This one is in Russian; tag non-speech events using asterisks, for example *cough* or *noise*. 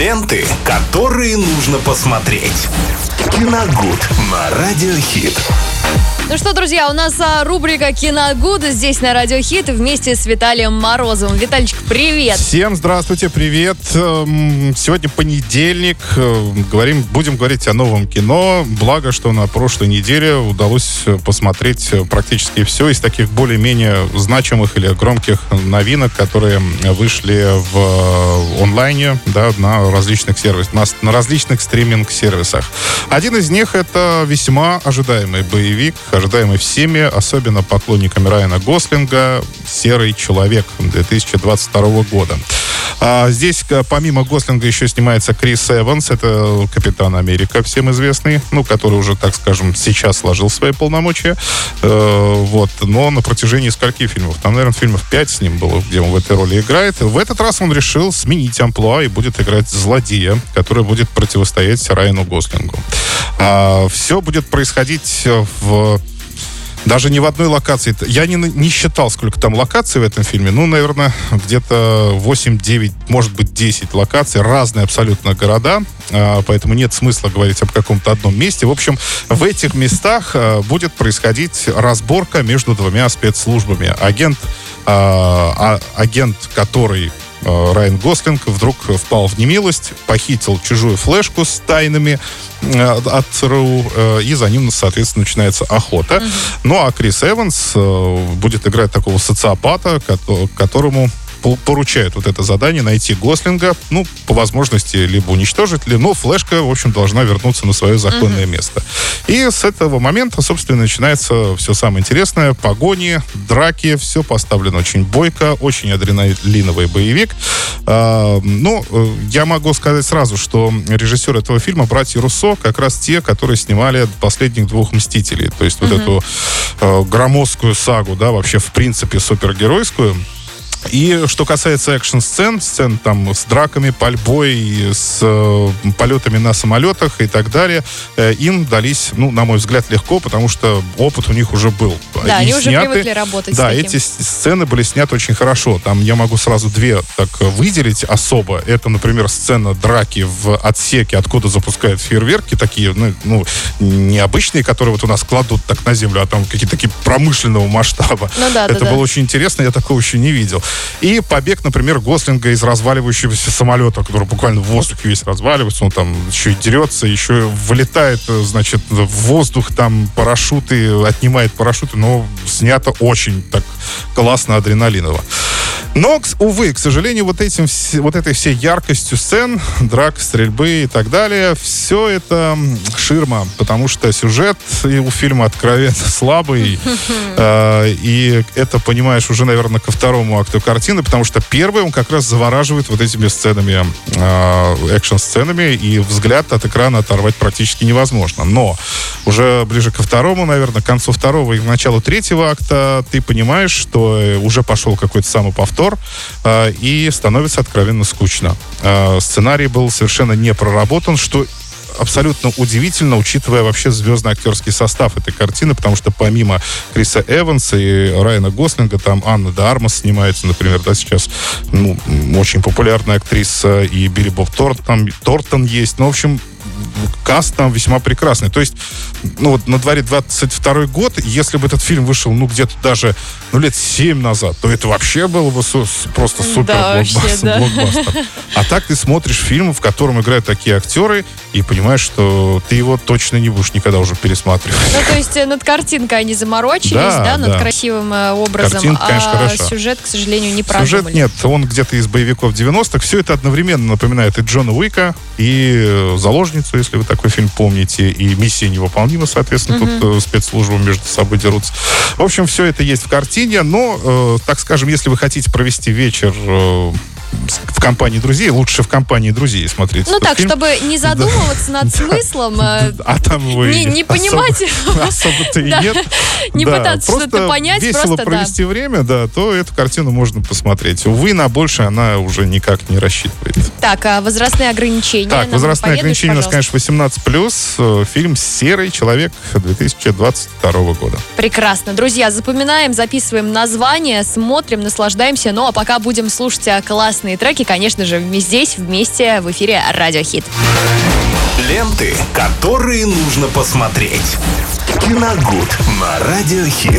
Ленты, которые нужно посмотреть. Киногуд на Радиохит. Ну что, друзья, у нас а, рубрика «Киногуд» здесь на Радио Хит вместе с Виталием Морозовым. Витальчик, привет! Всем здравствуйте, привет! Эм, Сегодня понедельник, э, говорим, будем говорить о новом кино. Благо, что на прошлой неделе удалось э, посмотреть э, практически все из таких более-менее значимых или громких новинок, которые вышли в онлайне, да, на различных сервисах, на, на различных стриминг-сервисах. Один из них это весьма ожидаемый боевик, ожидаемый всеми, особенно поклонниками Райана Гослинга, «Серый человек» 2022 года. А здесь, к- помимо Гослинга, еще снимается Крис Эванс, это Капитан Америка, всем известный, ну, который уже, так скажем, сейчас сложил свои полномочия. Э, вот. Но на протяжении скольких фильмов? Там, наверное, фильмов 5 с ним было, где он в этой роли играет. В этот раз он решил сменить амплуа и будет играть злодея, который будет противостоять Райану Гослингу. все будет происходить в даже не в одной локации. Я не, не считал, сколько там локаций в этом фильме. Ну, наверное, где-то 8-9, может быть, 10 локаций. Разные абсолютно города. А, Поэтому нет смысла говорить об каком-то одном месте. В общем, в этих местах а, будет происходить разборка между двумя спецслужбами. Агент, а, а, агент который Райан Гослинг вдруг впал в немилость, похитил чужую флешку с тайнами э, от ЦРУ, э, и за ним, соответственно, начинается охота. Ну, а Крис Эванс э, будет играть такого социопата, кото- которому поручают вот это задание найти Гослинга, ну, по возможности, либо уничтожить, ли, но флешка, в общем, должна вернуться на свое законное место. И с этого момента, собственно, начинается все самое интересное. Погони, драки, все поставлено очень бойко, очень адреналиновый боевик. А, ну, э, я могу сказать сразу, что режиссер этого фильма, братья Руссо, как раз те, которые снимали последних двух «Мстителей». То есть вот эту э, громоздкую сагу, да, вообще, в принципе, супергеройскую. И что касается экшн-сцен, сцен там с драками, пальбой, с э, полетами на самолетах и так далее, э, им дались, ну, на мой взгляд, легко, потому что опыт у них уже был. Да, И они уже привыкли работать с Да, эти сцены были сняты очень хорошо. Там я могу сразу две так выделить особо. Это, например, сцена драки в отсеке, откуда запускают фейерверки такие, ну, ну, необычные, которые вот у нас кладут так на землю, а там какие-то такие промышленного масштаба. Ну да, да, Это да. было очень интересно, я такого еще не видел. И побег, например, Гослинга из разваливающегося самолета, который буквально в воздухе весь разваливается, он там еще и дерется, еще вылетает, э, значит, в воздух, там парашюты, отнимает парашюты, но снято очень так классно, адреналиново. Но, увы, к сожалению, вот, этим, вот этой всей яркостью сцен, драк, стрельбы и так далее, все это ширма, потому что сюжет у фильма откровенно *laughs* слабый. Э, *laughs* И это понимаешь уже, наверное, ко второму акту картины, потому что первый он как раз завораживает вот этими сценами, э, экшн-сценами, и взгляд от экрана оторвать практически невозможно. Но уже ближе ко второму, наверное, к концу второго и к началу третьего акта ты понимаешь, что э, уже пошел какой-то самоповтор, э, и становится откровенно скучно. Э, Сценарий был совершенно не проработан, что абсолютно удивительно, учитывая вообще звездный актерский состав этой картины, потому что помимо Криса Эванса и Райана Гослинга, там Анна де снимается, например, да, сейчас ну, очень популярная актриса, и Билли Боб Тортон, Тортон есть. Ну, в общем, каст там весьма прекрасный. То есть, ну вот на дворе 22 год, если бы этот фильм вышел, ну, где-то даже, ну, лет 7 назад, то это вообще было бы су- просто супер Да, вообще, блокбастер, да. блокбастер. А так ты смотришь фильм, в котором играют такие актеры, и понимаешь, что ты его точно не будешь никогда уже пересматривать. Ну, то есть э, над картинкой они заморочились, Да, да, над да. красивым э, образом, Картинка, конечно, а хороша. сюжет, к сожалению, не Сюжет продумали. нет, он где-то из боевиков 90-х. Все это одновременно напоминает и Джона Уика, и э, «Заложницу», если вы такой фильм помните, и «Миссия невыполнима», соответственно, тут э, спецслужбы между собой дерутся. В общем, все это есть в картине, но, э, так скажем, если вы хотите провести вечер э, в компании друзей, лучше в компании друзей смотреть Ну так, фильм. чтобы не задумываться над смыслом, э, А там вы не- не особо- понимать. Особо-то и Да. нет. Не Да, пытаться что-то понять, весело просто да. провести время, да, то эту картину можно посмотреть. Увы, на больше она уже никак не рассчитывает. Так, а возрастные ограничения? Так, возрастные ограничения у нас, конечно, 18+. э, Фильм «Серый человек» 2022 года. Прекрасно. Друзья, запоминаем, записываем название, смотрим, наслаждаемся. Ну, а пока будем слушать а, классные треки, конечно же, здесь вместе в эфире Радио Хит. Ленты, которые нужно посмотреть. Киногуд на Радиохит.